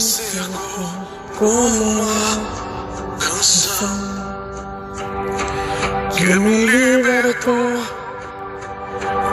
seco como uma canção que me libertou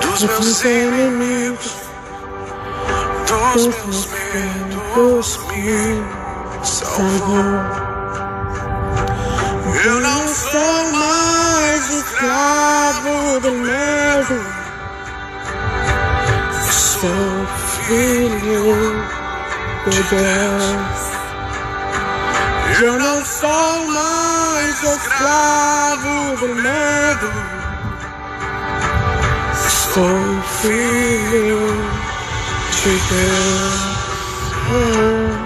dos meus inimigos, dos meus medos, me salvou. Eu não sou mais escravo do medo, sou filho Deus. Eu não sou mais escravo do medo. Sou filho de Deus.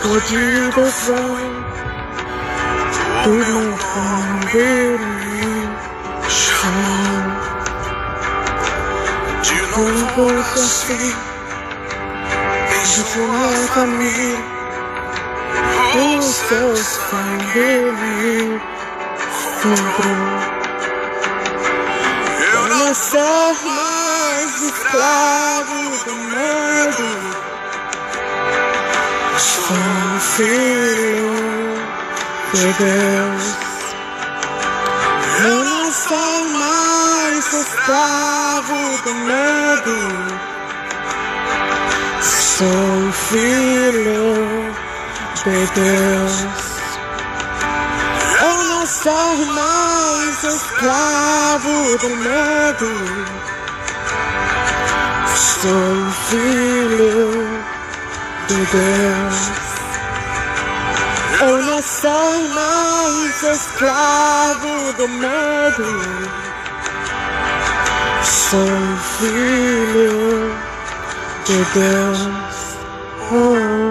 Escolhido foi do meu pai me chamou. De novo assim, em sua família. O seu sangue me comprou. Eu não sou mais escravo Sou filho de Deus. Eu não sou mais escravo do medo. Sou filho de Deus. Eu não sou mais escravo do medo. Sou filho de Deus. Eu não sou mais escravo do medo. Sou filho de Deus. Oh.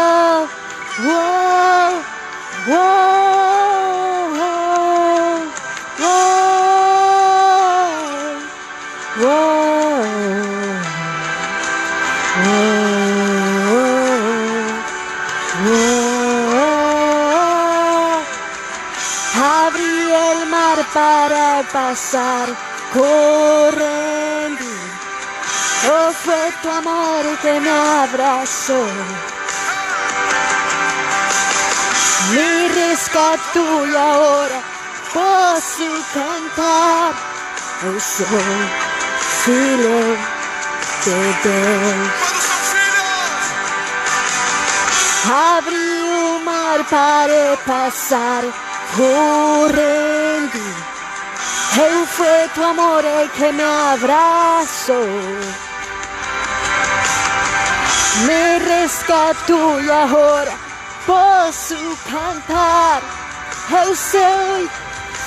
Abrí el mar para pasar corriendo. Oh, fue tu amor que me abrazó. Me rescató y ahora posso cantar. Eu sou filho de Deus. Abri o mar para Oh, rendí fue tu amor el que me abrazó. Me rescató y ahora por su cantar eu soy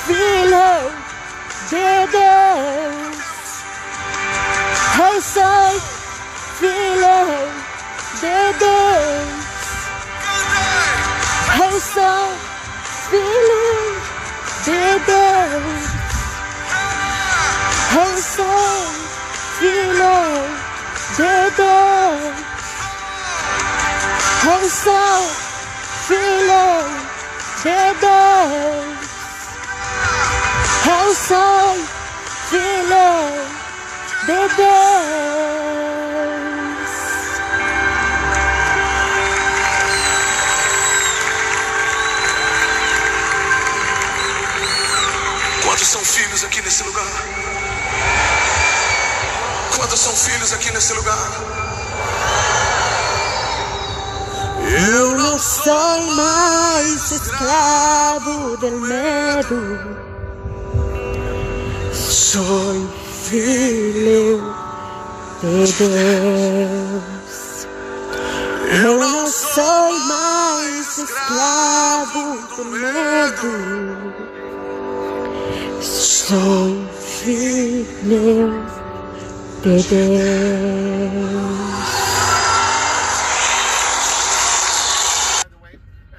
filho de Deus. Eu soy filho de Deus. Eu sou filho today And so you know the door And so you know the door And so you know the door filhos aqui nesse lugar? Quantos são filhos aqui nesse lugar? Eu não sou mais escravo do medo. Sou filho de Deus. Eu não sou mais escravo do medo. Soy fiel de